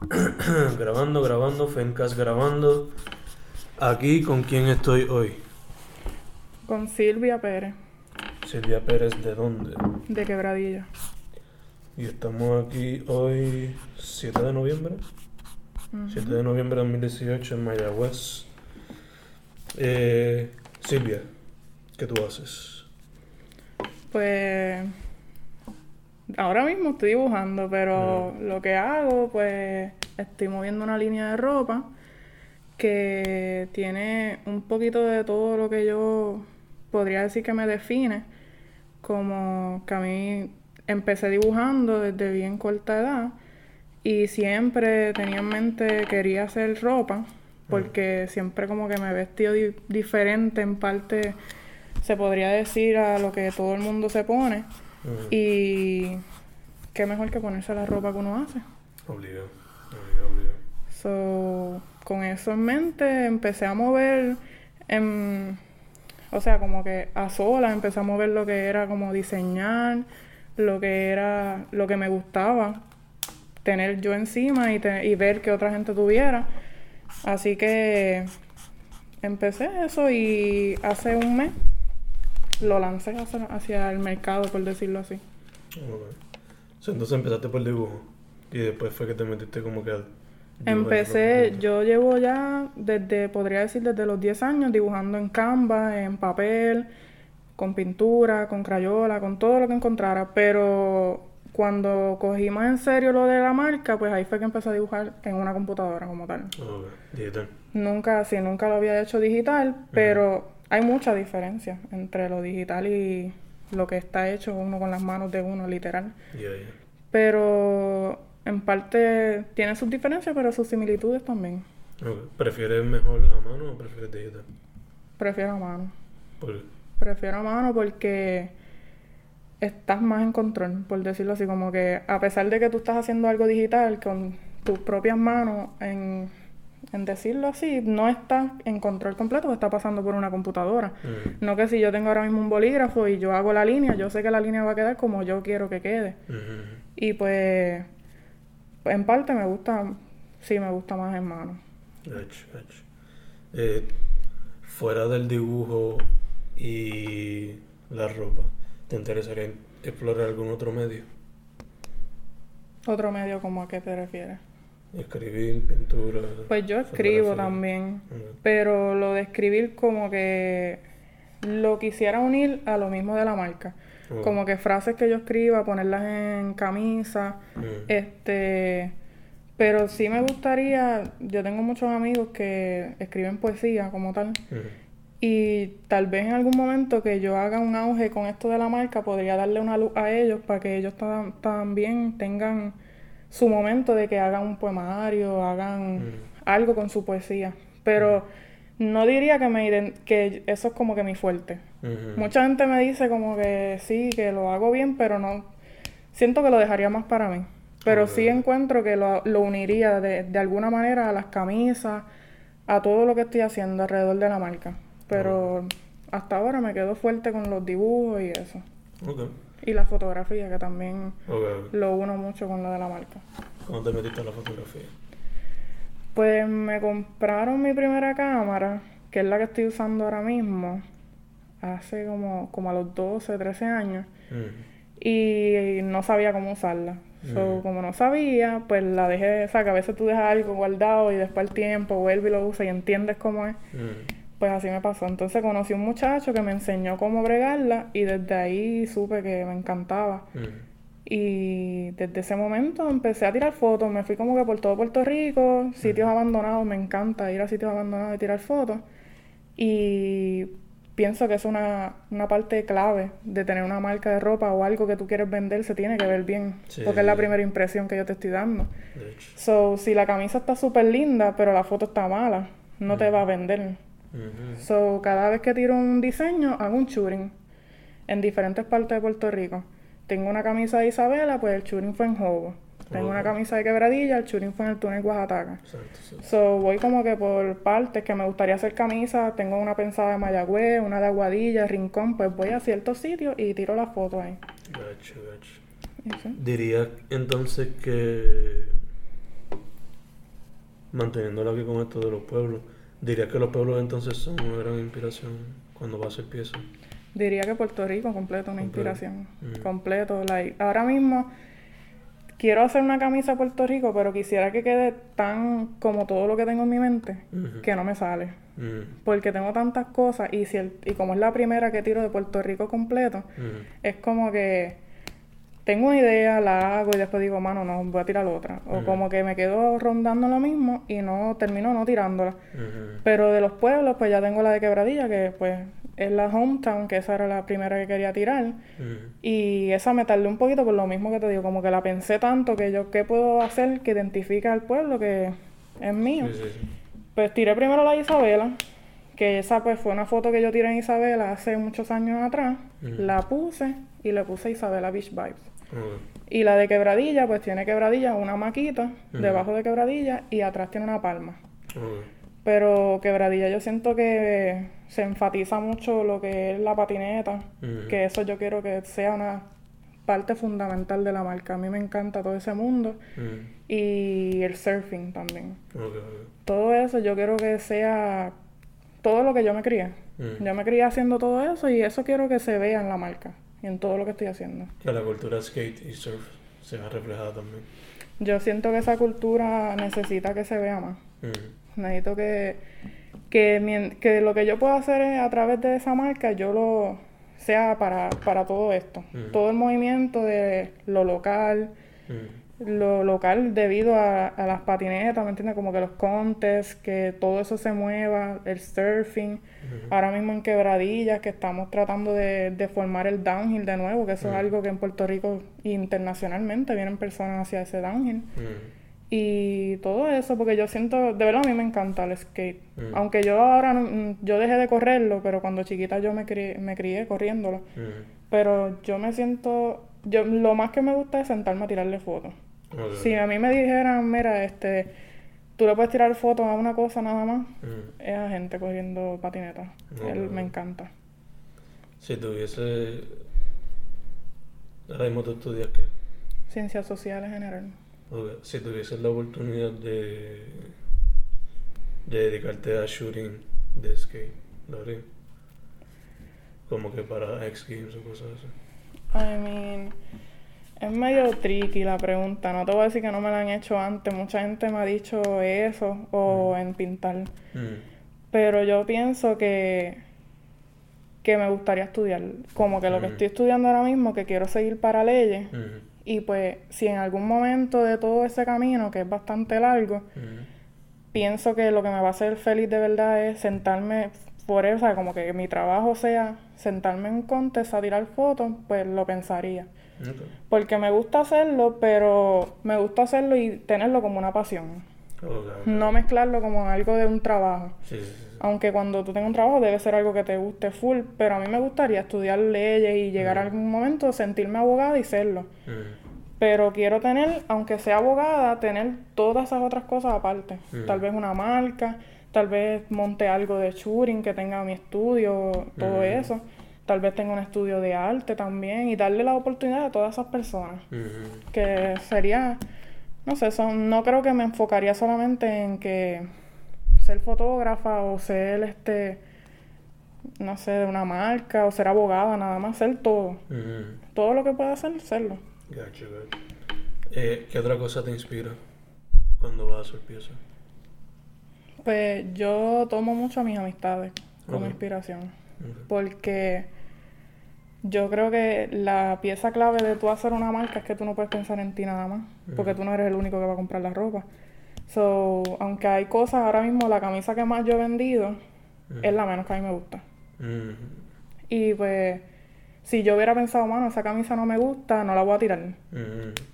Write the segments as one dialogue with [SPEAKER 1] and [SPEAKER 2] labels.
[SPEAKER 1] grabando, grabando, Fencast grabando. Aquí con quién estoy hoy.
[SPEAKER 2] Con Silvia Pérez,
[SPEAKER 1] Silvia Pérez, ¿de dónde?
[SPEAKER 2] de Quebradilla.
[SPEAKER 1] Y estamos aquí hoy, 7 de noviembre. 7 de noviembre de 2018 en Mayagüez. Eh, Silvia, ¿qué tú haces?
[SPEAKER 2] Pues ahora mismo estoy dibujando, pero lo que hago, pues estoy moviendo una línea de ropa que tiene un poquito de todo lo que yo podría decir que me define, como que a mí empecé dibujando desde bien corta edad y siempre tenía en mente quería hacer ropa porque siempre como que me he vestido di- diferente en parte se podría decir a lo que todo el mundo se pone Y qué mejor que ponerse la ropa que uno hace.
[SPEAKER 1] Obligado, obligado, obligado.
[SPEAKER 2] So, con eso en mente empecé a mover, en, o sea, como que a solas empecé a mover lo que era como diseñar, lo que era, lo que me gustaba tener yo encima y, te- y ver que otra gente tuviera. Así que empecé eso y hace un mes lo lancé hacia, hacia el mercado, por decirlo así.
[SPEAKER 1] Ok. So, entonces empezaste por dibujo y después fue que te metiste como que
[SPEAKER 2] Empecé, yo llevo ya desde, podría decir desde los 10 años dibujando en Canva, en papel, con pintura, con crayola, con todo lo que encontrara, pero cuando cogí más en serio lo de la marca, pues ahí fue que empecé a dibujar en una computadora como tal.
[SPEAKER 1] Ok, digital.
[SPEAKER 2] Nunca, sí, nunca lo había hecho digital, pero hay mucha diferencia entre lo digital y lo que está hecho uno con las manos de uno, literal. Pero en parte tiene sus diferencias, pero sus similitudes también.
[SPEAKER 1] ¿Prefieres mejor a mano o prefieres digital?
[SPEAKER 2] Prefiero a mano.
[SPEAKER 1] Por-
[SPEAKER 2] Prefiero a mano porque estás más en control, por decirlo así. Como que a pesar de que tú estás haciendo algo digital con tus propias manos, en, en decirlo así, no estás en control completo, está pasando por una computadora.
[SPEAKER 1] Mm,
[SPEAKER 2] No que si yo tengo ahora mismo un bolígrafo y yo hago la línea, yo sé que la línea va a quedar como yo quiero que quede.
[SPEAKER 1] mm,
[SPEAKER 2] Y pues, en parte me gusta, sí me gusta más en mano.
[SPEAKER 1] Eh, fuera del dibujo y la ropa, ¿te interesaría explorar algún otro medio?
[SPEAKER 2] Otro medio, como a qué te refieres?
[SPEAKER 1] Escribir, pintura.
[SPEAKER 2] Pues yo escribo también, pero lo de escribir como que lo quisiera unir a lo mismo de la marca.
[SPEAKER 1] Ok.
[SPEAKER 2] Como que frases que yo escriba, ponerlas en camisa,
[SPEAKER 1] Mm,
[SPEAKER 2] este... Pero sí me gustaría, yo tengo muchos amigos que escriben poesía como tal,
[SPEAKER 1] mm,
[SPEAKER 2] y tal vez en algún momento que yo haga un auge con esto de la marca, podría darle una luz a ellos para que ellos ta- también tengan su momento de que hagan un poemario, hagan
[SPEAKER 1] Mm.
[SPEAKER 2] algo con su poesía. Pero no diría que, me que eso es como que mi fuerte.
[SPEAKER 1] mm,
[SPEAKER 2] Mucha gente me dice como que sí, que lo hago bien, pero no. Siento que lo dejaría más para mí. Pero sí encuentro que lo, lo uniría de, de alguna manera a las camisas, a todo lo que estoy haciendo alrededor de la marca. Pero hasta ahora me quedo fuerte con los dibujos y eso. Y la fotografía, que también lo uno mucho con lo de la marca.
[SPEAKER 1] ¿Cómo te metiste a la fotografía?
[SPEAKER 2] Pues me compraron mi primera cámara, que es la que estoy usando ahora mismo, hace como, como a los 12, 13 años.
[SPEAKER 1] Mm,
[SPEAKER 2] y no sabía cómo usarla. So,
[SPEAKER 1] Mm.
[SPEAKER 2] como no sabía, pues la dejé, o sea, que a veces tú dejas algo guardado y después el tiempo vuelve y lo usas y entiendes cómo es.
[SPEAKER 1] mm,
[SPEAKER 2] Pues así me pasó. Entonces conocí un muchacho que me enseñó cómo bregarla y desde ahí supe que me encantaba.
[SPEAKER 1] mm.
[SPEAKER 2] Y desde ese momento empecé a tirar fotos. Me fui como que por todo Puerto Rico, sitios abandonados. Me encanta ir a sitios abandonados y tirar fotos. Y pienso que es una, una parte clave de tener una marca de ropa o algo que tú quieres vender. Se tiene que ver bien.
[SPEAKER 1] Sí.
[SPEAKER 2] Porque es la primera impresión que yo te estoy dando. So, si la camisa está súper linda, pero la foto está mala, no te va a vender. So, cada vez que tiro un diseño, hago un shooting en diferentes partes de Puerto Rico. Tengo una camisa de Isabela, pues el shooting fue en Jobo. Tengo una camisa de Quebradilla, el shooting fue en el túnel Oaxaca.
[SPEAKER 1] Exacto, sí.
[SPEAKER 2] So, voy como que por partes que me gustaría hacer camisas. Tengo una pensada de Mayagüez, una de Aguadilla, Rincón. Pues voy a ciertos sitios y tiro la foto ahí. Y sí.
[SPEAKER 1] Diría entonces que manteniéndolo aquí con esto de los pueblos, diría que los pueblos entonces son una gran inspiración cuando vas a piezas.
[SPEAKER 2] Diría que Puerto Rico completo una inspiración. Mm. Completo. Like, ahora mismo quiero hacer una camisa a Puerto Rico, pero quisiera que quede tan como todo lo que tengo en mi mente, que no me sale. Mm. Porque tengo tantas cosas y, si y como es la primera que tiro de Puerto Rico completo, es como que tengo una idea, la hago y después digo, mano, no, voy a tirar otra. O como que me quedo rondando lo mismo y no termino no tirándola. Pero de los pueblos, pues ya tengo la de Quebradilla, que pues es la hometown, que esa era la primera que quería tirar. Y esa me tardé un poquito por lo mismo que te digo, como que la pensé tanto que yo, ¿qué puedo hacer que identifique al pueblo que es mío? Pues tiré primero la Isabela, que esa pues fue una foto que yo tiré en Isabela hace muchos años atrás. La puse y le puse Isabela Beach Vibes. Y la de quebradilla, pues tiene quebradilla, una maquita debajo de quebradilla y atrás tiene una palma. Pero quebradilla yo siento que se enfatiza mucho lo que es la patineta, que eso yo quiero que sea una parte fundamental de la marca. A mí me encanta todo ese mundo y el surfing también. Todo eso yo quiero que sea todo lo que yo me crié. Yo me crié haciendo todo eso y eso quiero que se vea en la marca en todo lo que estoy haciendo.
[SPEAKER 1] Que la cultura skate y surf se va reflejada también.
[SPEAKER 2] Yo siento que esa cultura necesita que se vea más. Necesito que, que, que, lo que yo puedo hacer es, a través de esa marca, yo lo sea para, para todo esto. Todo el movimiento de lo local, lo local debido a, las patinetas, ¿me entiendes? Como que los contests, que todo eso se mueva, el surfing, ahora mismo en quebradillas, que estamos tratando de, formar el downhill de nuevo, que eso es algo que en Puerto Rico internacionalmente vienen personas hacia ese downhill. Y todo eso, porque yo siento, de verdad a mí me encanta el skate. Aunque yo ahora, no, yo dejé de correrlo, pero cuando chiquita yo me crié, me crié corriéndolo. Pero yo me siento, yo lo más que me gusta es sentarme a tirarle fotos. Si a mí me dijeran, mira, este, tú le puedes tirar fotos a una cosa nada más, es a gente corriendo patineta. Él me encanta.
[SPEAKER 1] Si tuviese... Ahora mismo tú estudias qué?
[SPEAKER 2] Ciencias sociales general.
[SPEAKER 1] Si tuvieses la oportunidad de, de dedicarte a shooting de skate, ¿lo harías? Como que para X Games o cosas así.
[SPEAKER 2] I mean... Es medio tricky la pregunta, no te voy a decir que no me la han hecho antes, mucha gente me ha dicho eso o mm. en pintar. Mm. Pero yo pienso que que me gustaría estudiar, como que lo que mm. estoy estudiando ahora mismo, que quiero seguir para leyes, y pues si en algún momento de todo ese camino, que es bastante largo, pienso que lo que me va a hacer feliz de verdad es sentarme por eso, como que mi trabajo sea sentarme en un contest a tirar fotos, pues lo pensaría. Porque me gusta hacerlo, pero me gusta hacerlo y tenerlo como una pasión. No mezclarlo como algo de un trabajo. Aunque cuando tú tengas un trabajo debe ser algo que te guste full, pero a mí me gustaría estudiar leyes y llegar a algún momento, sentirme abogada y serlo. Pero quiero tener, aunque sea abogada, tener todas esas otras cosas aparte. Tal vez una marca, tal vez monte algo de shooting que tenga mi estudio, todo eso tal vez tenga un estudio de arte también y darle la oportunidad a todas esas personas. Que sería, no sé, son, no creo que me enfocaría solamente en que ser fotógrafa o ser este, no sé, de una marca o ser abogada, nada más, ser todo. Todo lo que pueda hacer, serlo.
[SPEAKER 1] Gotcha, eh, ¿Qué otra cosa te inspira cuando vas a hacer piezas?
[SPEAKER 2] Pues yo tomo mucho a mis amistades como inspiración. Porque yo creo que la pieza clave de tú hacer una marca es que tú no puedes pensar en ti nada más, porque tú no eres el único que va a comprar la ropa. So, aunque hay cosas, ahora mismo la camisa que más yo he vendido es la menos que a mí me gusta. Y pues, si yo hubiera pensado, mano, esa camisa no me gusta, no la voy a tirar.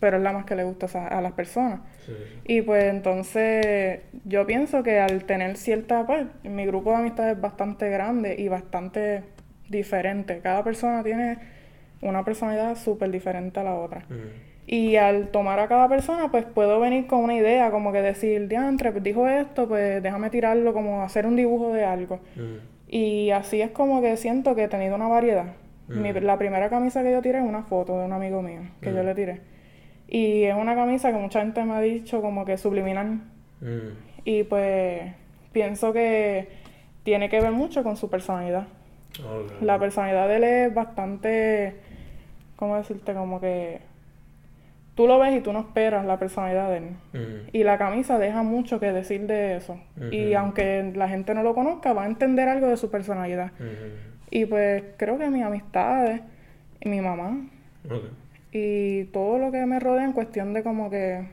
[SPEAKER 2] Pero es la más que le gusta a las personas. Y pues entonces, yo pienso que al tener cierta, pues, mi grupo de amistades es bastante grande y bastante diferente. Cada persona tiene una personalidad súper diferente a la otra. Mm. Y al tomar a cada persona, pues puedo venir con una idea, como que decir, diantre, pues dijo esto, pues déjame tirarlo, como hacer un dibujo de algo. Mm. Y así es como que siento que he tenido una variedad. Mm. la primera camisa que yo tiré es una foto de un amigo mío, que yo le tiré. Y es una camisa que mucha gente me ha dicho como que subliminal. Y pues pienso que tiene que ver mucho con su personalidad. La personalidad de él es bastante, ¿cómo decirte? Como que tú lo ves y tú no esperas la personalidad de él.
[SPEAKER 1] Mm.
[SPEAKER 2] Y la camisa deja mucho que decir de eso. Y aunque la gente no lo conozca, va a entender algo de su personalidad. Y pues creo que mis amistades y mi mamá y todo lo que me rodea en cuestión de como que,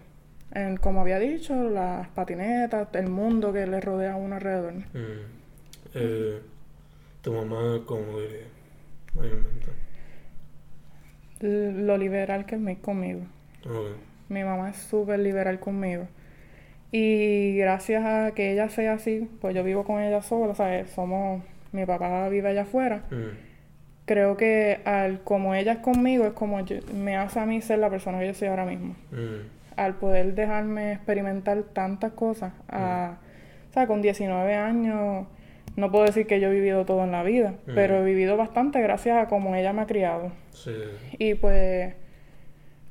[SPEAKER 2] en- como había dicho, las patinetas, el mundo que le rodea a uno alrededor.
[SPEAKER 1] Mm. Eh, tu mamá, ¿cómo diría?
[SPEAKER 2] L- Lo liberal que es mi- conmigo. Mi mamá es súper liberal conmigo. Y gracias a que ella sea así, pues yo vivo con ella sola, ¿sabes? Somos, mi papá vive allá afuera.
[SPEAKER 1] Mm.
[SPEAKER 2] Creo que al como ella es conmigo es como yo- me hace a mí ser la persona que yo soy ahora mismo.
[SPEAKER 1] Mm.
[SPEAKER 2] Al poder dejarme experimentar tantas cosas, a, o sea, con 19 años, no puedo decir que yo he vivido todo en la vida,
[SPEAKER 1] Mm.
[SPEAKER 2] pero he vivido bastante gracias a cómo ella me ha criado.
[SPEAKER 1] Sí.
[SPEAKER 2] Y pues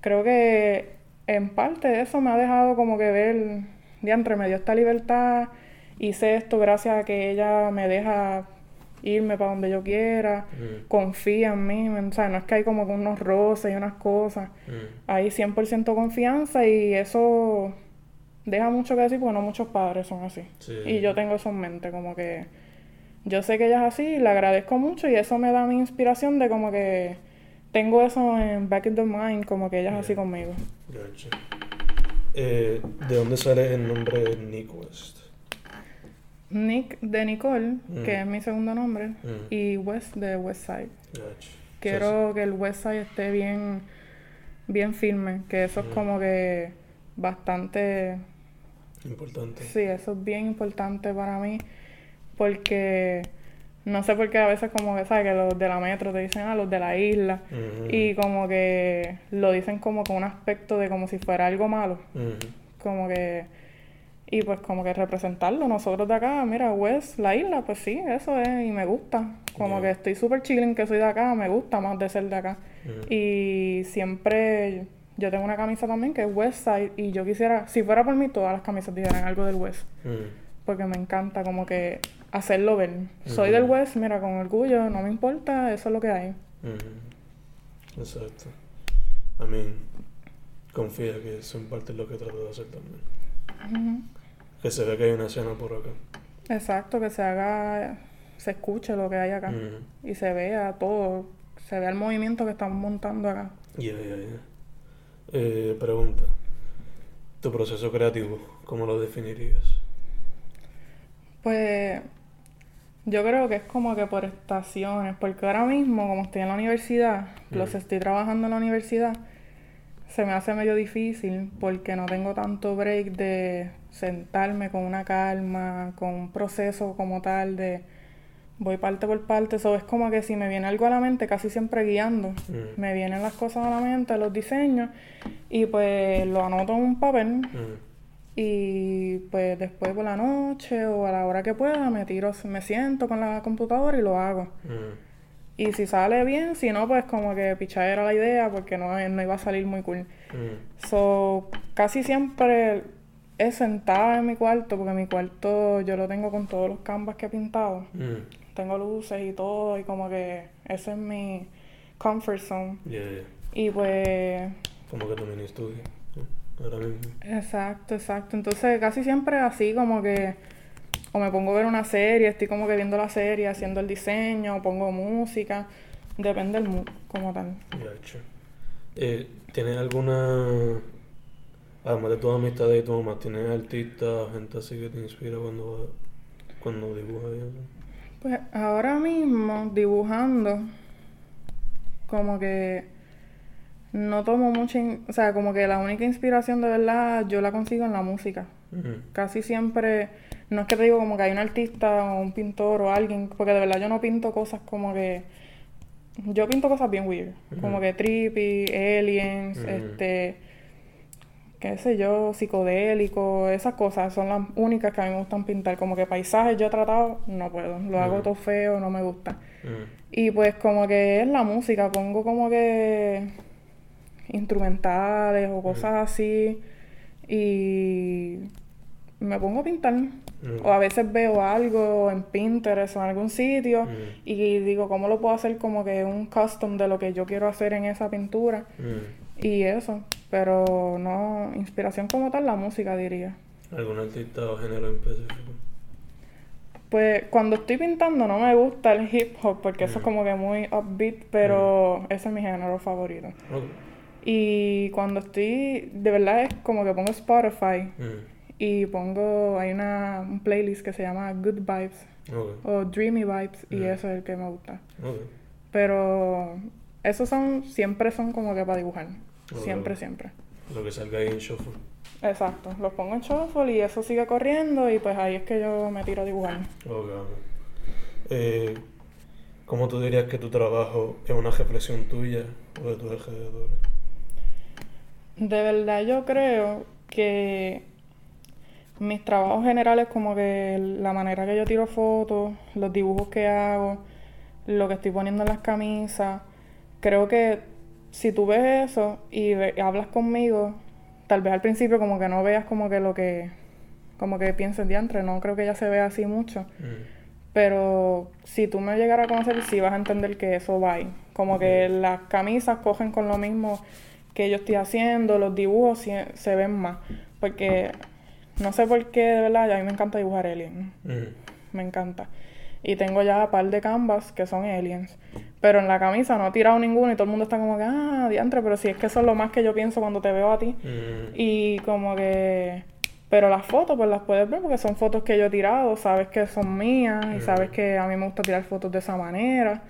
[SPEAKER 2] creo que en parte de eso me ha dejado como que ver, diantre, me dio esta libertad, hice esto gracias a que ella me deja irme para donde yo quiera,
[SPEAKER 1] Mm.
[SPEAKER 2] confía en mí, o sea, no es que hay como que unos roces y unas cosas,
[SPEAKER 1] Mm.
[SPEAKER 2] hay 100% confianza y eso deja mucho que decir porque no muchos padres son así.
[SPEAKER 1] Sí.
[SPEAKER 2] Y yo tengo eso en mente, como que yo sé que ella es así, le agradezco mucho y eso me da mi inspiración de como que tengo eso en back in the mind, como que ella es así conmigo.
[SPEAKER 1] Gotcha. Eh, ¿De dónde sale el nombre Nick West?
[SPEAKER 2] Nick de Nicole,
[SPEAKER 1] Mm.
[SPEAKER 2] que es mi segundo nombre,
[SPEAKER 1] Mm.
[SPEAKER 2] y West de West Side.
[SPEAKER 1] Gotcha.
[SPEAKER 2] Quiero que el West Side esté bien, bien firme, que eso es
[SPEAKER 1] Mm.
[SPEAKER 2] como que bastante
[SPEAKER 1] Importante.
[SPEAKER 2] Sí, eso es bien importante para mí porque no sé por qué a veces como que, ¿sabes? Que los de la metro te dicen, ah, los de la isla y como que lo dicen como con un aspecto de como si fuera algo malo, como que y pues como que representarlo. Nosotros de acá, mira, West, la isla, pues sí, eso es y me gusta, como
[SPEAKER 1] Yeah.
[SPEAKER 2] que estoy súper chilling que soy de acá, me gusta más de ser de acá. Y siempre yo tengo una camisa también que es West Side y yo quisiera, si fuera por mí, todas las camisas dijeran algo del West. Porque me encanta como que hacerlo ver. Soy del West, mira, con orgullo, no me importa, eso es lo que hay.
[SPEAKER 1] Exacto. I mean, confía que eso en parte es lo que trato de hacer también. Que se ve que hay una escena por acá.
[SPEAKER 2] Exacto, que se haga, se escuche lo que hay acá y se vea todo, se vea el movimiento que estamos montando acá.
[SPEAKER 1] Ya, ya, ya. Eh, pregunta. ¿Tu proceso creativo, cómo lo definirías?
[SPEAKER 2] Pues yo creo que es como que por estaciones, porque ahora mismo, como estoy en la universidad, los
[SPEAKER 1] Mm.
[SPEAKER 2] estoy trabajando en la universidad, se me hace medio difícil porque no tengo tanto break de sentarme con una calma, con un proceso como tal de voy parte por parte. Eso es como que si me viene algo a la mente, casi siempre guiando,
[SPEAKER 1] Mm.
[SPEAKER 2] me vienen las cosas a la mente, los diseños, y pues lo anoto en un papel
[SPEAKER 1] Mm.
[SPEAKER 2] Y pues después por la noche o a la hora que pueda me tiro, me siento con la computadora y lo hago.
[SPEAKER 1] Mm.
[SPEAKER 2] Y si sale bien, si no, pues como que pichadera la idea porque no, no iba a salir muy cool.
[SPEAKER 1] Mm.
[SPEAKER 2] So, casi siempre es sentada en mi cuarto porque mi cuarto yo lo tengo con todos los canvas que he pintado.
[SPEAKER 1] Mm.
[SPEAKER 2] Tengo luces y todo y como que ese es mi comfort zone. Y pues
[SPEAKER 1] Como que mini estudio. Ahora mismo.
[SPEAKER 2] Exacto, exacto. Entonces casi siempre así como que o me pongo a ver una serie, estoy como que viendo la serie, haciendo el diseño, o pongo música, depende del mood como tal.
[SPEAKER 1] Eh, ¿Tienes alguna, además de tus amistades y tu mamá, tienes artistas, gente así que te inspira cuando, cuando dibujas?
[SPEAKER 2] Pues ahora mismo dibujando como que no tomo mucha, o sea, como que la única inspiración de verdad yo la consigo en la música. Casi siempre, no es que te digo como que hay un artista o un pintor o alguien, porque de verdad yo no pinto cosas como que... Yo pinto cosas bien weird, como que trippy, aliens, este, qué sé yo, psicodélico, esas cosas son las únicas que a mí me gustan pintar. Como que paisajes yo he tratado, no puedo, lo hago todo feo, no me gusta. Y pues como que es la música, pongo como que instrumentales o cosas así y me pongo a pintar. O a veces veo algo en Pinterest o en algún sitio y digo, ¿cómo lo puedo hacer como que un custom de lo que yo quiero hacer en esa pintura? Y eso, pero no, inspiración como tal, la música diría.
[SPEAKER 1] ¿Algún artista o género en específico?
[SPEAKER 2] Pues cuando estoy pintando no me gusta el hip hop porque eso es como que muy upbeat, pero ese es mi género favorito.
[SPEAKER 1] Ok.
[SPEAKER 2] Y cuando estoy, de verdad es como que pongo Spotify
[SPEAKER 1] Mm.
[SPEAKER 2] y pongo, hay una un playlist que se llama Good Vibes o Dreamy Vibes y
[SPEAKER 1] Mm.
[SPEAKER 2] eso es el que me gusta. Pero esos son, siempre son como que para dibujar. Siempre, siempre.
[SPEAKER 1] Lo que salga ahí en shuffle.
[SPEAKER 2] Exacto. Los pongo en shuffle y eso sigue corriendo y pues ahí es que yo me tiro a dibujar.
[SPEAKER 1] Eh, ¿Cómo tú dirías que tu trabajo es una reflexión tuya o de tus alrededores?
[SPEAKER 2] De verdad yo creo que mis trabajos generales como que la manera que yo tiro fotos, los dibujos que hago, lo que estoy poniendo en las camisas, creo que si tú ves eso y ve- hablas conmigo, tal vez al principio como que no veas como que lo que como que pienses diantre, no creo que ya se vea así mucho.
[SPEAKER 1] Mm.
[SPEAKER 2] Pero si tú me llegaras a conocer, sí vas a entender que eso va ahí. Como que las camisas cogen con lo mismo que yo estoy haciendo, los dibujos sí- se ven más. Porque no sé por qué, de verdad, a mí me encanta dibujar aliens.
[SPEAKER 1] Mm.
[SPEAKER 2] Me encanta. Y tengo ya un par de canvas que son aliens. Pero en la camisa no he tirado ninguno y todo el mundo está como que, ah, diantre, pero si es que eso es lo más que yo pienso cuando te veo a ti.
[SPEAKER 1] Mm.
[SPEAKER 2] Y como que... Pero las fotos, pues las puedes ver porque son fotos que yo he tirado, sabes que son mías y sabes que a mí me gusta tirar fotos de esa manera.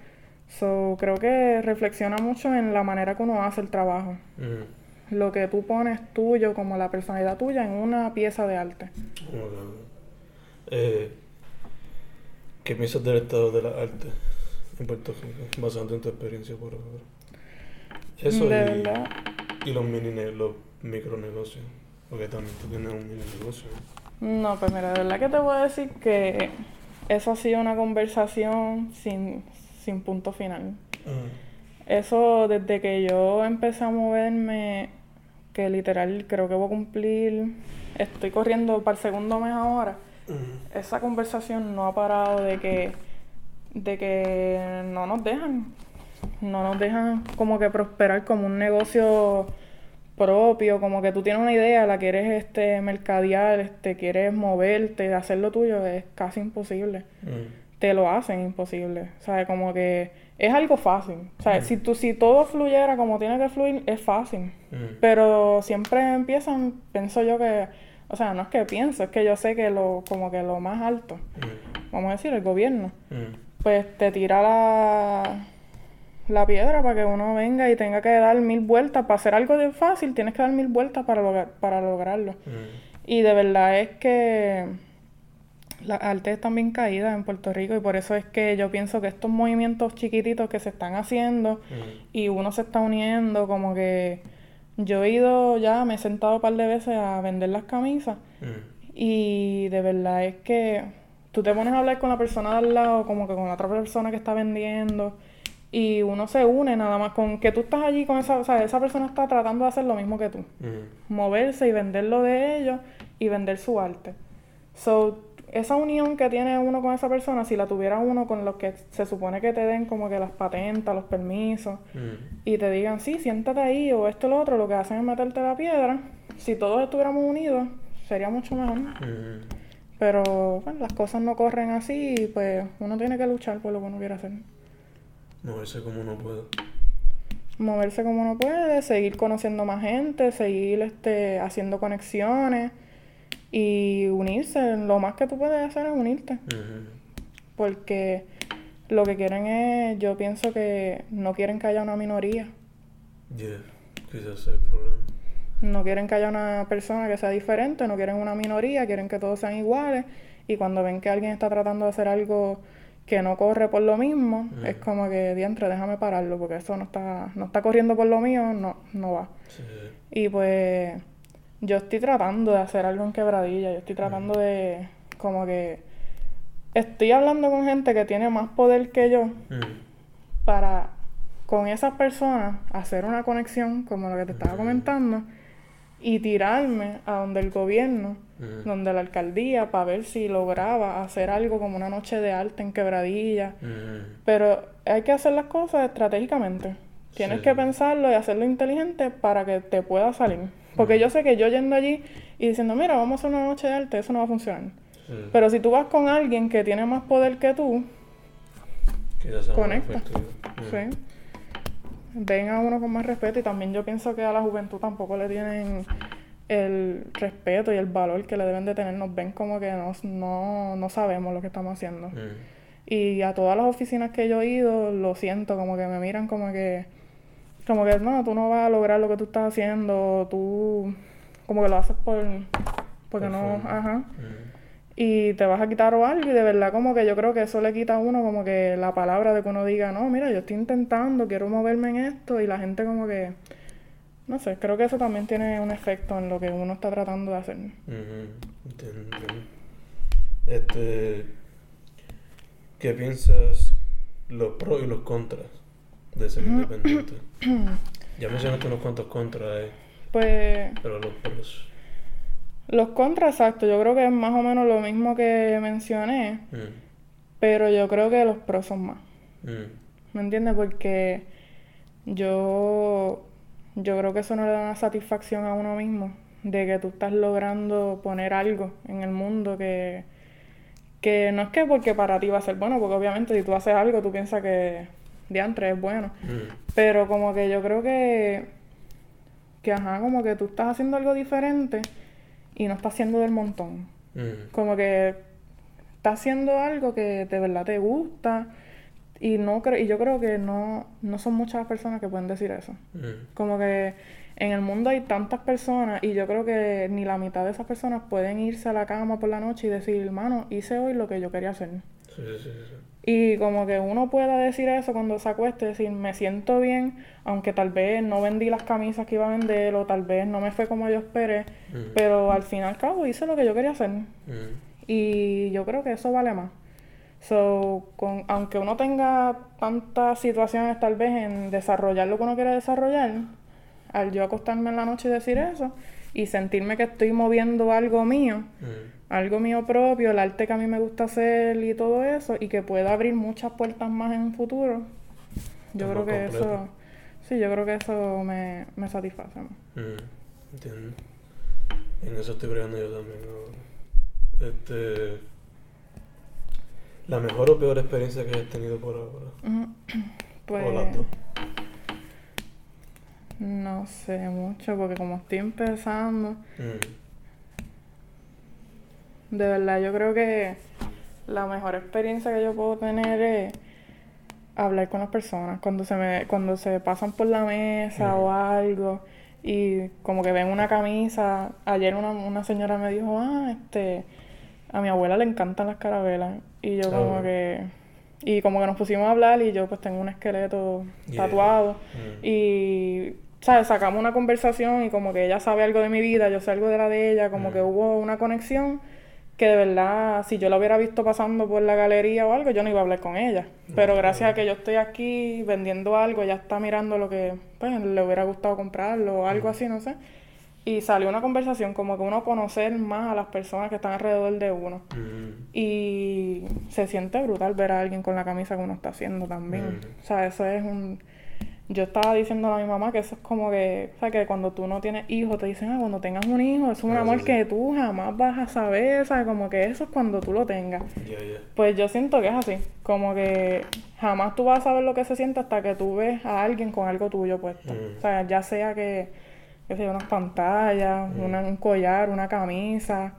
[SPEAKER 2] So, creo que reflexiona mucho en la manera que uno hace el trabajo.
[SPEAKER 1] Mm.
[SPEAKER 2] Lo que tú pones tuyo, como la personalidad tuya, en una pieza de arte.
[SPEAKER 1] Ok, ok. Eh, ¿Qué piensas del estado de la arte en Puerto Rico, basándote en tu experiencia por ahora? Eso
[SPEAKER 2] de
[SPEAKER 1] y,
[SPEAKER 2] verdad.
[SPEAKER 1] y los mini los micronegocios, porque también tú tienes un mini negocio.
[SPEAKER 2] No, pues mira, de verdad que te voy a decir que eso ha sido una conversación sin, sin punto final. Eso desde que yo empecé a moverme, que literal creo que voy a cumplir, estoy corriendo para el segundo mes ahora,
[SPEAKER 1] Mm.
[SPEAKER 2] esa conversación no ha parado de que, de que no nos dejan, no nos dejan como que prosperar como un negocio propio, como que tú tienes una idea, la quieres este mercadear, este quieres moverte, hacer lo tuyo, es casi imposible
[SPEAKER 1] Mm.
[SPEAKER 2] Te lo hacen imposible. O sea, como que es algo fácil. O sea, si, tú, si todo fluyera como tiene que fluir, es fácil.
[SPEAKER 1] Mm.
[SPEAKER 2] Pero siempre empiezan, pienso yo que, o sea, no es que pienso, es que yo sé que lo, como que lo más alto,
[SPEAKER 1] Mm.
[SPEAKER 2] vamos a decir, el gobierno, pues te tira la, la piedra para que uno venga y tenga que dar mil vueltas. Para hacer algo de fácil, tienes que dar mil vueltas para, para lograrlo. Y de verdad es que las artes están bien caídas en Puerto Rico y por eso es que yo pienso que estos movimientos chiquititos que se están haciendo
[SPEAKER 1] Mm.
[SPEAKER 2] y uno se está uniendo, como que yo he ido ya, me he sentado un par de veces a vender las camisas
[SPEAKER 1] Mm.
[SPEAKER 2] y de verdad es que tú te pones a hablar con la persona de al lado, como que con la otra persona que está vendiendo y uno se une nada más con que tú estás allí con esa, o sea, esa persona está tratando de hacer lo mismo que tú
[SPEAKER 1] Mm.
[SPEAKER 2] moverse y vender lo de ellos y vender su arte. So, esa unión que tiene uno con esa persona, si la tuviera uno con los que se supone que te den como que las patentes, los permisos,
[SPEAKER 1] Mm.
[SPEAKER 2] y te digan, sí, siéntate ahí o esto o lo otro, lo que hacen es meterte la piedra, si todos estuviéramos unidos, sería mucho mejor.
[SPEAKER 1] Mm.
[SPEAKER 2] Pero bueno, las cosas no corren así y pues uno tiene que luchar por lo que uno quiere hacer.
[SPEAKER 1] Moverse como uno pueda.
[SPEAKER 2] Moverse como uno puede, seguir conociendo más gente, seguir este, haciendo conexiones y unirse. Lo más que tú puedes hacer es unirte. Porque lo que quieren es, yo pienso que no quieren que haya una minoría.
[SPEAKER 1] Yeah, quizás sea el problema.
[SPEAKER 2] No quieren que haya una persona que sea diferente, no quieren una minoría, quieren que todos sean iguales. Y cuando ven que alguien está tratando de hacer algo que no corre por lo mismo, es como que, diantre, déjame pararlo, porque eso no está, no está corriendo por lo mío, no, no va.
[SPEAKER 1] Sí.
[SPEAKER 2] Y pues yo estoy tratando de hacer algo en quebradilla, yo estoy tratando de como que estoy hablando con gente que tiene más poder que yo para con esas personas hacer una conexión como lo que te estaba comentando y tirarme a donde el gobierno donde la alcaldía para ver si lograba hacer algo como una noche de arte en quebradilla. Pero hay que hacer las cosas estratégicamente. Tienes
[SPEAKER 1] Sí.
[SPEAKER 2] que pensarlo y hacerlo inteligente para que te pueda salir. Porque yo sé que yo yendo allí y diciendo, mira, vamos a hacer una noche de arte, eso no va a funcionar.
[SPEAKER 1] Sí.
[SPEAKER 2] Pero si tú vas con alguien que tiene más poder que tú, conecta. sí, ven a uno con más respeto. Y también yo pienso que a la juventud tampoco le tienen el respeto y el valor que le deben de tener. Nos ven como que no, no, no sabemos lo que estamos haciendo. Y a todas las oficinas que yo he ido, lo siento, como que me miran como que, como que no, tú no vas a lograr lo que tú estás haciendo, tú como que lo haces por, porque
[SPEAKER 1] Por
[SPEAKER 2] no,
[SPEAKER 1] forma.
[SPEAKER 2] ajá,
[SPEAKER 1] Mm.
[SPEAKER 2] y te vas a quitar o algo y de verdad como que yo creo que eso le quita a uno como que la palabra de que uno diga, no, mira, yo estoy intentando, quiero moverme en esto y la gente como que, no sé, creo que eso también tiene un efecto en lo que uno está tratando de hacer.
[SPEAKER 1] Entiendo. Este, ¿qué piensas los pros y los contras de ser independiente? ya mencionaste unos cuantos contras, eh,
[SPEAKER 2] Pues
[SPEAKER 1] pero los pros.
[SPEAKER 2] los contras, exacto, yo creo que es más o menos lo mismo que mencioné,
[SPEAKER 1] Mm,
[SPEAKER 2] pero yo creo que los pros son más.
[SPEAKER 1] mm,
[SPEAKER 2] ¿Me entiendes? Porque yo, yo creo que eso no le da una satisfacción a uno mismo, de que tú estás logrando poner algo en el mundo que, que no es que porque para ti va a ser bueno, porque obviamente si tú haces algo tú piensas que diantre es bueno,
[SPEAKER 1] mm,
[SPEAKER 2] pero como que yo creo que, que ajá, como que tú estás haciendo algo diferente y no estás haciendo del montón.
[SPEAKER 1] mm,
[SPEAKER 2] Como que estás haciendo algo que de verdad te gusta y no y yo creo que no no son muchas las personas que pueden decir eso.
[SPEAKER 1] mm,
[SPEAKER 2] Como que en el mundo hay tantas personas y yo creo que ni la mitad de esas personas pueden irse a la cama por la noche y decir, hermano, hice hoy lo que yo quería hacer.
[SPEAKER 1] Sí, sí, sí.
[SPEAKER 2] Y como que uno pueda decir eso cuando se acueste, decir, me siento bien, aunque tal vez no vendí las camisas que iba a vender o tal vez no me fue como yo esperé,
[SPEAKER 1] Mm,
[SPEAKER 2] pero al fin y al cabo hice lo que yo quería hacer.
[SPEAKER 1] mm,
[SPEAKER 2] Y yo creo que eso vale más. So, con, aunque uno tenga tantas situaciones tal vez en desarrollar lo que uno quiere desarrollar, al yo acostarme en la noche y decir eso, y sentirme que estoy moviendo algo mío,
[SPEAKER 1] mm,
[SPEAKER 2] algo mío propio, el arte que a mí me gusta hacer y todo eso, y que pueda abrir muchas puertas más en un futuro, yo creo que
[SPEAKER 1] completo.
[SPEAKER 2] eso, sí, yo creo que eso me, me satisface. más.
[SPEAKER 1] mm, Entiendo. En eso estoy bregando yo también. Este. La mejor o peor experiencia que hayas tenido por ahora.
[SPEAKER 2] Pues,
[SPEAKER 1] O las dos.
[SPEAKER 2] no sé mucho, porque como estoy empezando,
[SPEAKER 1] Mm,
[SPEAKER 2] De verdad, yo creo que la mejor experiencia que yo puedo tener es hablar con las personas cuando se me cuando se pasan por la mesa o algo y como que ven una camisa. Ayer una, una señora me dijo, ah, este, a mi abuela le encantan las carabelas y yo
[SPEAKER 1] Ah,
[SPEAKER 2] como que y como que nos pusimos a hablar y yo pues tengo un esqueleto
[SPEAKER 1] Yeah.
[SPEAKER 2] tatuado
[SPEAKER 1] mm,
[SPEAKER 2] y, ¿sabes? Sacamos una conversación y como que ella sabe algo de mi vida, yo sé algo de la de ella, como
[SPEAKER 1] Mm.
[SPEAKER 2] que hubo una conexión que de verdad, si yo la hubiera visto pasando por la galería o algo, yo no iba a hablar con ella. Pero gracias a que yo estoy aquí vendiendo algo, ella está mirando lo que pues, le hubiera gustado comprarlo o algo así, no sé. Y salió una conversación como que uno conocer más a las personas que están alrededor de uno. Y se siente brutal ver a alguien con la camisa que uno está haciendo también. O sea, eso es un... Yo estaba diciendo a mi mamá que eso es como que, o sea, que cuando tú no tienes hijos, te dicen, ah, cuando tengas un hijo, es un
[SPEAKER 1] Ah,
[SPEAKER 2] amor
[SPEAKER 1] sí.
[SPEAKER 2] que tú jamás vas a saber, ¿sabes? Como que eso es cuando tú lo tengas. Pues yo siento que es así, como que jamás tú vas a saber lo que se siente hasta que tú ves a alguien con algo tuyo puesto.
[SPEAKER 1] Mm.
[SPEAKER 2] O sea, ya sea que, qué sé yo, unas pantallas,
[SPEAKER 1] Mm.
[SPEAKER 2] una- un collar, una camisa,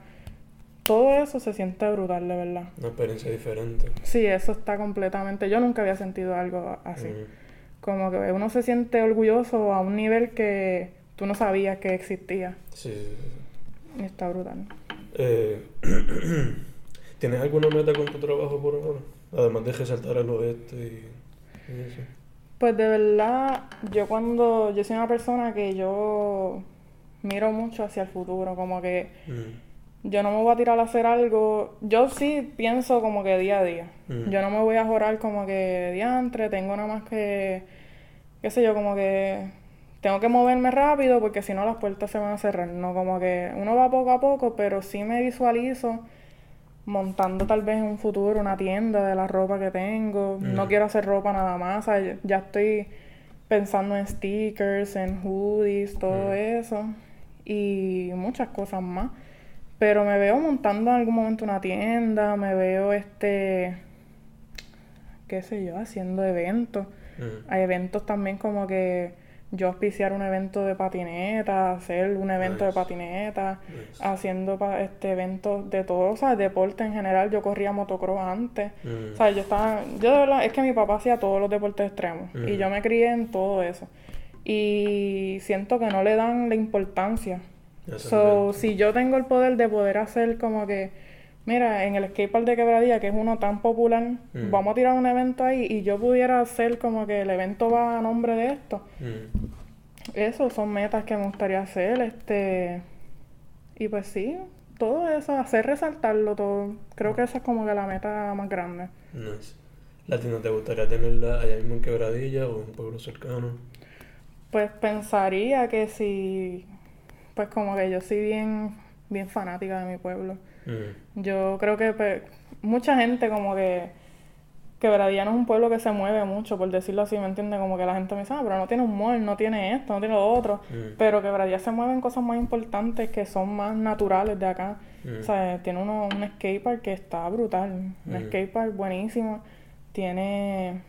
[SPEAKER 2] todo eso se siente brutal, de verdad.
[SPEAKER 1] Una experiencia diferente.
[SPEAKER 2] Sí, eso está completamente. Yo nunca había sentido algo así.
[SPEAKER 1] Mm,
[SPEAKER 2] Como que uno se siente orgulloso a un nivel que tú no sabías que existía.
[SPEAKER 1] sí, sí, sí.
[SPEAKER 2] Y está brutal.
[SPEAKER 1] Eh, ¿Tienes alguna meta con tu trabajo por ahora? Además de resaltar el oeste y, y eso.
[SPEAKER 2] Pues de verdad, yo cuando. Yo soy una persona que yo miro mucho hacia el futuro. Como que
[SPEAKER 1] Mm,
[SPEAKER 2] yo no me voy a tirar a hacer algo. Yo sí pienso como que día a día.
[SPEAKER 1] Mm.
[SPEAKER 2] Yo no me voy a jorar como que diantre, tengo nada más que. qué sé yo, como que tengo que moverme rápido porque si no las puertas se van a cerrar. No como que uno va poco a poco, pero sí me visualizo montando tal vez en un futuro una tienda de la ropa que tengo. No quiero hacer ropa nada más. ya estoy pensando en stickers, en hoodies, todo eso. Y muchas cosas más. Pero me veo montando en algún momento una tienda, me veo este, qué sé yo, haciendo eventos. Hay eventos también como que yo auspiciar un evento de patineta, hacer un evento de patineta, haciendo este eventos de todo, o sea, deporte en general, yo corría motocross antes, o sea, yo estaba, yo de verdad, es que mi papá hacía todos los deportes extremos y yo me crié en todo eso. Y siento que no le dan la importancia. So, si yo tengo el poder de poder hacer como que mira, en el skatepark de Quebradilla, que es uno tan popular, mm. vamos a tirar un evento ahí y yo pudiera hacer como que el evento va a nombre de esto. Mm. Eso son metas que me gustaría hacer, este... Y pues sí, todo eso, hacer resaltarlo todo. Creo que esa es como que la meta más grande.
[SPEAKER 1] Nice. ¿La te gustaría tenerla allá mismo en Quebradilla o en un pueblo cercano?
[SPEAKER 2] Pues pensaría que si... Pues como que yo soy bien, bien fanática de mi pueblo. Mm. Yo creo que pues, mucha gente como que Quebradilla no es un pueblo que se mueve mucho, por decirlo así, ¿me entiende Como que la gente me dice, ah, pero no tiene un mall, no tiene esto, no tiene lo otro. Mm. Pero Quebradilla se mueve en cosas más importantes que son más naturales de acá. Mm. O sea, tiene uno, un skatepark que está brutal. Un skatepark buenísimo. Tiene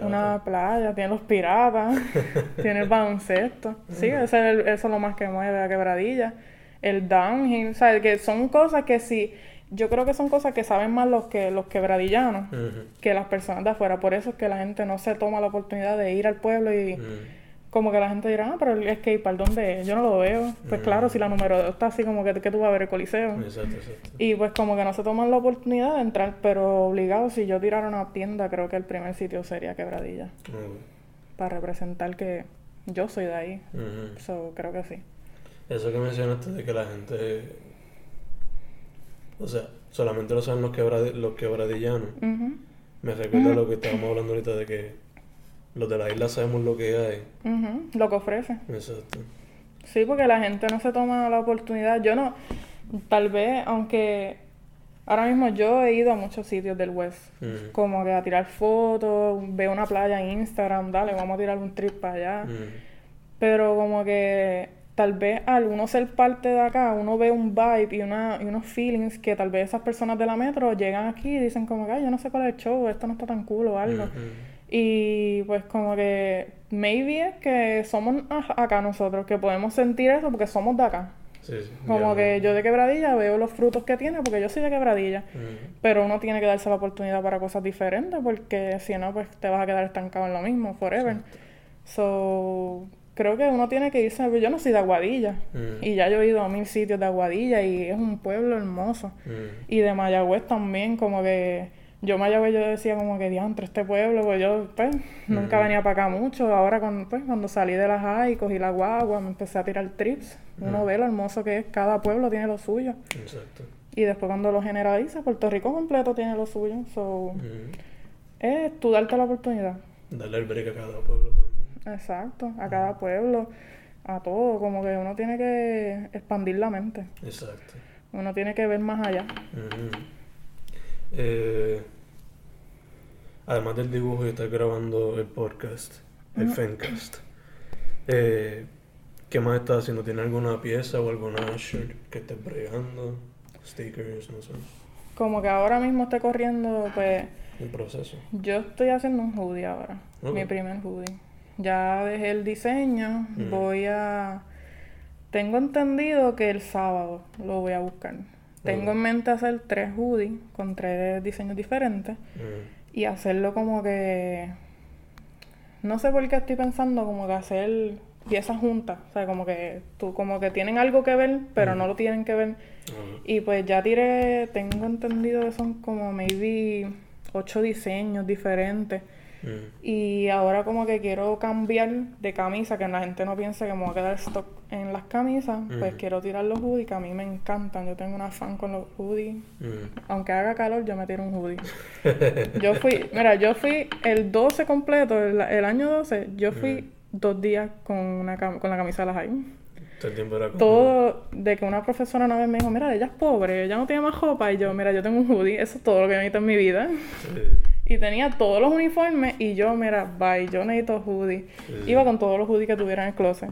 [SPEAKER 2] una playa, tiene los piratas, tiene el baloncesto. Sí, eso es lo más que mueve a Quebradilla el downhill, ¿sabes? Que son cosas que sí, yo creo que son cosas que saben más los que los quebradillanos que las personas de afuera. Por eso es que la gente no se toma la oportunidad de ir al pueblo y como que la gente dirá, ah, pero el skatepark, ¿dónde es? Yo no lo veo. Pues claro, si la número está así como que, que tú vas a ver el coliseo. Exacto, exacto. Y pues como que no se toman la oportunidad de entrar, pero obligado, si yo tirara una tienda, creo que el primer sitio sería Quebradilla. Para representar que yo soy de ahí. Eso creo que sí.
[SPEAKER 1] Eso que mencionaste de que la gente. O sea, solamente lo saben los, los quebradillanos. Me recuerda lo que estábamos hablando ahorita de que los de la isla sabemos lo que hay.
[SPEAKER 2] Lo que ofrece.
[SPEAKER 1] Exacto.
[SPEAKER 2] Sí, porque la gente no se toma la oportunidad. Yo no. Tal vez, aunque. Ahora mismo yo he ido a muchos sitios del West, como que a tirar fotos, veo una playa en Instagram, dale, vamos a tirar un trip para allá. Pero como que tal vez al uno ser parte de acá, uno ve un vibe y, una, y unos feelings que tal vez esas personas de la metro llegan aquí y dicen como que, yo no sé cuál es el show, esto no está tan cool o algo. Y pues como que maybe es que somos acá nosotros, que podemos sentir eso porque somos de acá. como que yo de quebradilla veo los frutos que tiene porque yo soy de quebradilla. Pero uno tiene que darse la oportunidad para cosas diferentes porque si no, pues te vas a quedar estancado en lo mismo forever. So, creo que uno tiene que irse. Yo no soy de Aguadilla. Mm. Y ya yo he ido a mil sitios de Aguadilla y es un pueblo hermoso. Mm. Y de Mayagüez también, como que. Yo Mayagüez yo decía como que diantre este pueblo, pues yo pues nunca mm. venía para acá mucho. Ahora pues, cuando salí de las high, cogí la guagua, me empecé a tirar trips. Uno ve lo hermoso que es, cada pueblo tiene lo suyo. Exacto. Y después cuando lo generaliza, Puerto Rico completo tiene lo suyo. So, es tú darte la oportunidad.
[SPEAKER 1] Darle el break a cada pueblo también.
[SPEAKER 2] Exacto, a cada pueblo, a todo, como que uno tiene que expandir la mente. Exacto. Uno tiene que ver más allá.
[SPEAKER 1] Eh, además del dibujo y estar grabando el podcast, el Fencast, eh, ¿qué más estás haciendo? ¿Tiene alguna pieza o alguna shirt que estés bregando? Stickers, no sé.
[SPEAKER 2] Como que ahora mismo esté corriendo, pues...
[SPEAKER 1] Un proceso.
[SPEAKER 2] Yo estoy haciendo un hoodie ahora. Mi primer hoodie. Ya dejé el diseño, voy a... Tengo entendido que el sábado lo voy a buscar. Tengo en mente hacer tres hoodies con tres diseños diferentes y hacerlo como que... No sé por qué estoy pensando como que hacer piezas juntas, o sea, como que tú como que tienen algo que ver, pero no lo tienen que ver. Y pues ya tiré, tengo entendido que son como maybe ocho diseños diferentes. Mm. Y ahora como que quiero cambiar de camisa, que la gente no piense que me voy a quedar stock en las camisas, pues mm. quiero tirar los hoodies, que a mí me encantan. Yo tengo una fan con los hoodies. Mm. Aunque haga calor, yo me tiro un hoodie. yo fui, mira, yo fui el 12 completo, el, año 12, yo fui dos días con, una con la camisa de la Jaime.
[SPEAKER 1] Todo el tiempo era como...
[SPEAKER 2] Todo, de que una profesora una vez me dijo, mira, ella es pobre, ella no tiene más ropa. Y yo, mira, yo tengo un hoodie, eso es todo lo que necesito en mi vida.
[SPEAKER 1] Sí,
[SPEAKER 2] Y tenía todos los uniformes y yo, mira, bye, yo necesito hoodie.
[SPEAKER 1] Sí.
[SPEAKER 2] Iba con todos los hoodies que tuviera en el closet.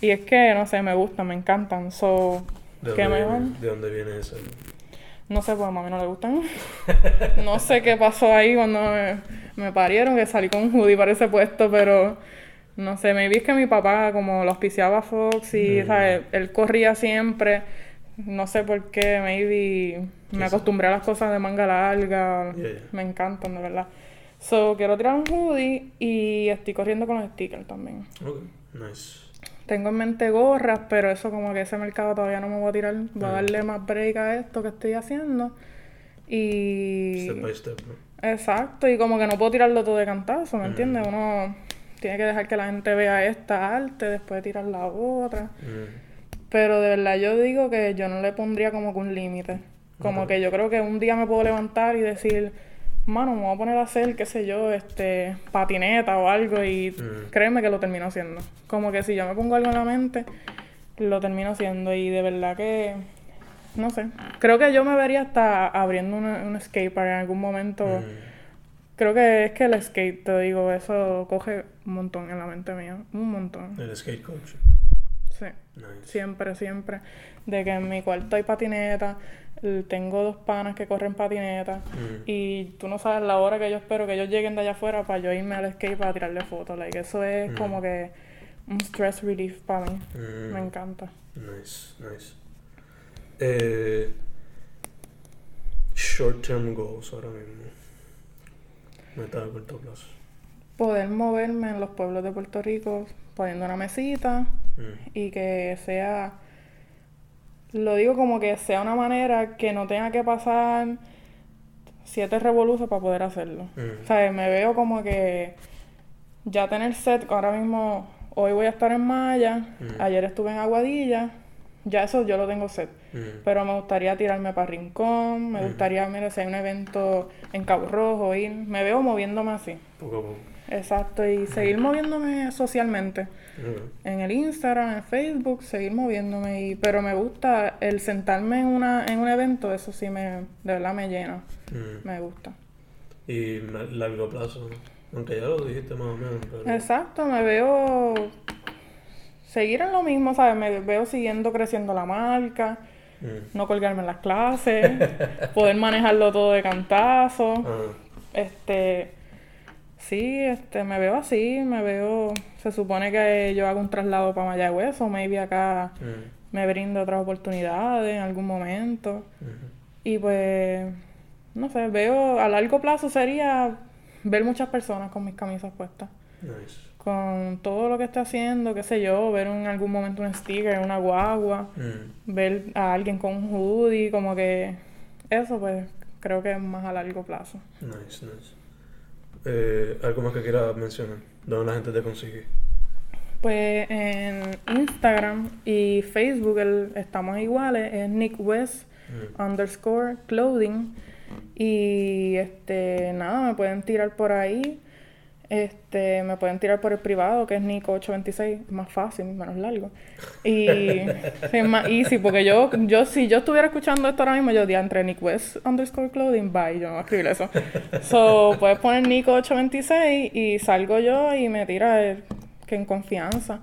[SPEAKER 2] Y es que, no sé, me gustan, me encantan. So,
[SPEAKER 1] ¿De
[SPEAKER 2] ¿qué
[SPEAKER 1] dónde,
[SPEAKER 2] mejor?
[SPEAKER 1] viene, ¿De dónde viene eso?
[SPEAKER 2] No sé, pues a mami no le gustan. no sé qué pasó ahí cuando me, me parieron, que salí con un hoodie para ese puesto, pero no sé, me vi que mi papá como lo auspiciaba Fox y,
[SPEAKER 1] Mm.
[SPEAKER 2] ¿sabes? Él corría siempre. No sé por qué, maybe me acostumbré a las cosas de manga larga.
[SPEAKER 1] Yeah, yeah.
[SPEAKER 2] Me encantan, de verdad. So, quiero tirar un hoodie y estoy corriendo con los stickers también.
[SPEAKER 1] Ok, nice.
[SPEAKER 2] Tengo en mente gorras, pero eso como que ese mercado todavía no me voy a tirar. Voy a darle más break a esto que estoy haciendo. Y...
[SPEAKER 1] Step by step, ¿no?
[SPEAKER 2] Exacto, y como que no puedo tirarlo todo de cantazo, ¿me
[SPEAKER 1] Mm.
[SPEAKER 2] entiendes? Uno tiene que dejar que la gente vea esta arte, después tirar la otra.
[SPEAKER 1] Mm,
[SPEAKER 2] Pero de verdad yo digo que yo no le pondría como que un límite. Como que yo creo que un día me puedo levantar y decir, mano, me voy a poner a hacer, qué sé yo, este, patineta o algo y
[SPEAKER 1] Mm.
[SPEAKER 2] créeme que lo termino haciendo. Como que si yo me pongo algo en la mente, lo termino haciendo y de verdad que, no sé, creo que yo me vería hasta abriendo una- un skatepark en algún momento.
[SPEAKER 1] mm.
[SPEAKER 2] Creo que es que el skate, te digo, eso coge un montón en la mente mía, un montón.
[SPEAKER 1] El skate coach.
[SPEAKER 2] Sí.
[SPEAKER 1] Nice.
[SPEAKER 2] Siempre, siempre. De que en mi cuarto hay patineta, tengo dos panas que corren patineta
[SPEAKER 1] Mm.
[SPEAKER 2] y tú no sabes la hora que yo espero que ellos lleguen de allá afuera para yo irme al skate para tirarle fotos. Like, eso es
[SPEAKER 1] Mm.
[SPEAKER 2] como que un stress relief para mí.
[SPEAKER 1] Mm.
[SPEAKER 2] Me encanta.
[SPEAKER 1] Nice, nice. Eh, short term goals ahora mismo. Meta a corto plazo.
[SPEAKER 2] Poder moverme en los pueblos de Puerto Rico poniendo una mesita
[SPEAKER 1] Mm,
[SPEAKER 2] y que sea, lo digo como que sea una manera que no tenga que pasar siete revoluciones para poder hacerlo.
[SPEAKER 1] mm,
[SPEAKER 2] ¿Sabes? Me veo como que ya tener set, ahora mismo, hoy voy a estar en Maya,
[SPEAKER 1] Mm.
[SPEAKER 2] ayer estuve en Aguadilla, ya eso yo lo tengo set.
[SPEAKER 1] mm,
[SPEAKER 2] Pero me gustaría tirarme para Rincón, me gustaría, mira, si hay un evento en Cabo Rojo, ir, me veo moviéndome así.
[SPEAKER 1] Poco a poco.
[SPEAKER 2] Exacto, y seguir moviéndome socialmente. En el Instagram, en Facebook, seguir moviéndome. Y, pero me gusta el sentarme en, una, en un evento, eso sí me, de verdad me llena. Me gusta.
[SPEAKER 1] Y a largo plazo. Aunque ya lo dijiste más o menos, pero...
[SPEAKER 2] Exacto, me veo seguir en lo mismo, ¿sabes? Me veo siguiendo creciendo la marca,
[SPEAKER 1] Mm.
[SPEAKER 2] no colgarme en las clases, poder manejarlo todo de cantazo. Este, sí, este, me veo así, me veo, se supone que yo hago un traslado para Mayagüez o maybe acá
[SPEAKER 1] mm,
[SPEAKER 2] me brindo otras oportunidades en algún momento.
[SPEAKER 1] mm.
[SPEAKER 2] Y pues, no sé, veo a largo plazo sería ver muchas personas con mis camisas puestas.
[SPEAKER 1] Nice.
[SPEAKER 2] Con todo lo que esté haciendo, qué sé yo, ver en algún momento un sticker, una guagua,
[SPEAKER 1] Mm.
[SPEAKER 2] ver a alguien con un hoodie, como que eso pues creo que es más a largo plazo.
[SPEAKER 1] Nice, nice. Eh, ¿Algo más que quieras mencionar? ¿Dónde la gente te consigue?
[SPEAKER 2] Pues en Instagram y Facebook el- estamos iguales, es Nick West
[SPEAKER 1] Mm.
[SPEAKER 2] underscore clothing. Y este nada, me pueden tirar por ahí. Este, me pueden tirar por el privado, que es Nico826, más fácil, menos largo. Y es más easy, porque yo, yo, si yo estuviera escuchando esto ahora mismo, yo diría entre Nick West underscore clothing, bye, yo no voy a escribir eso. So, puedes poner Nico826 y salgo yo y me tira el- que en confianza.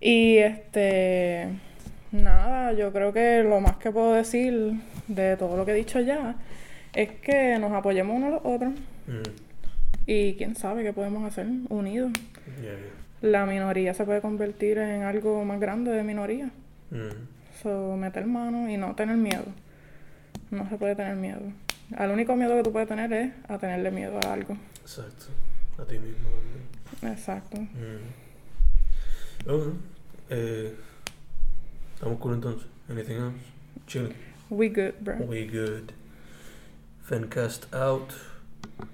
[SPEAKER 2] Y este, nada, yo creo que lo más que puedo decir de todo lo que he dicho ya es que nos apoyemos unos a los otros.
[SPEAKER 1] Mm.
[SPEAKER 2] Y quién sabe qué podemos hacer unidos.
[SPEAKER 1] Yeah, yeah.
[SPEAKER 2] La minoría se puede convertir en algo más grande de minoría.
[SPEAKER 1] Mm.
[SPEAKER 2] So, meter mano y no tener miedo. No se puede tener miedo. Al único miedo que tú puedes tener es a tenerle miedo a algo.
[SPEAKER 1] Exacto. A ti mismo también.
[SPEAKER 2] Exacto.
[SPEAKER 1] Mm. Ok. Eh, Estamos cool entonces. Anything else? Chilling.
[SPEAKER 2] We good, bro.
[SPEAKER 1] We good. Fencast out.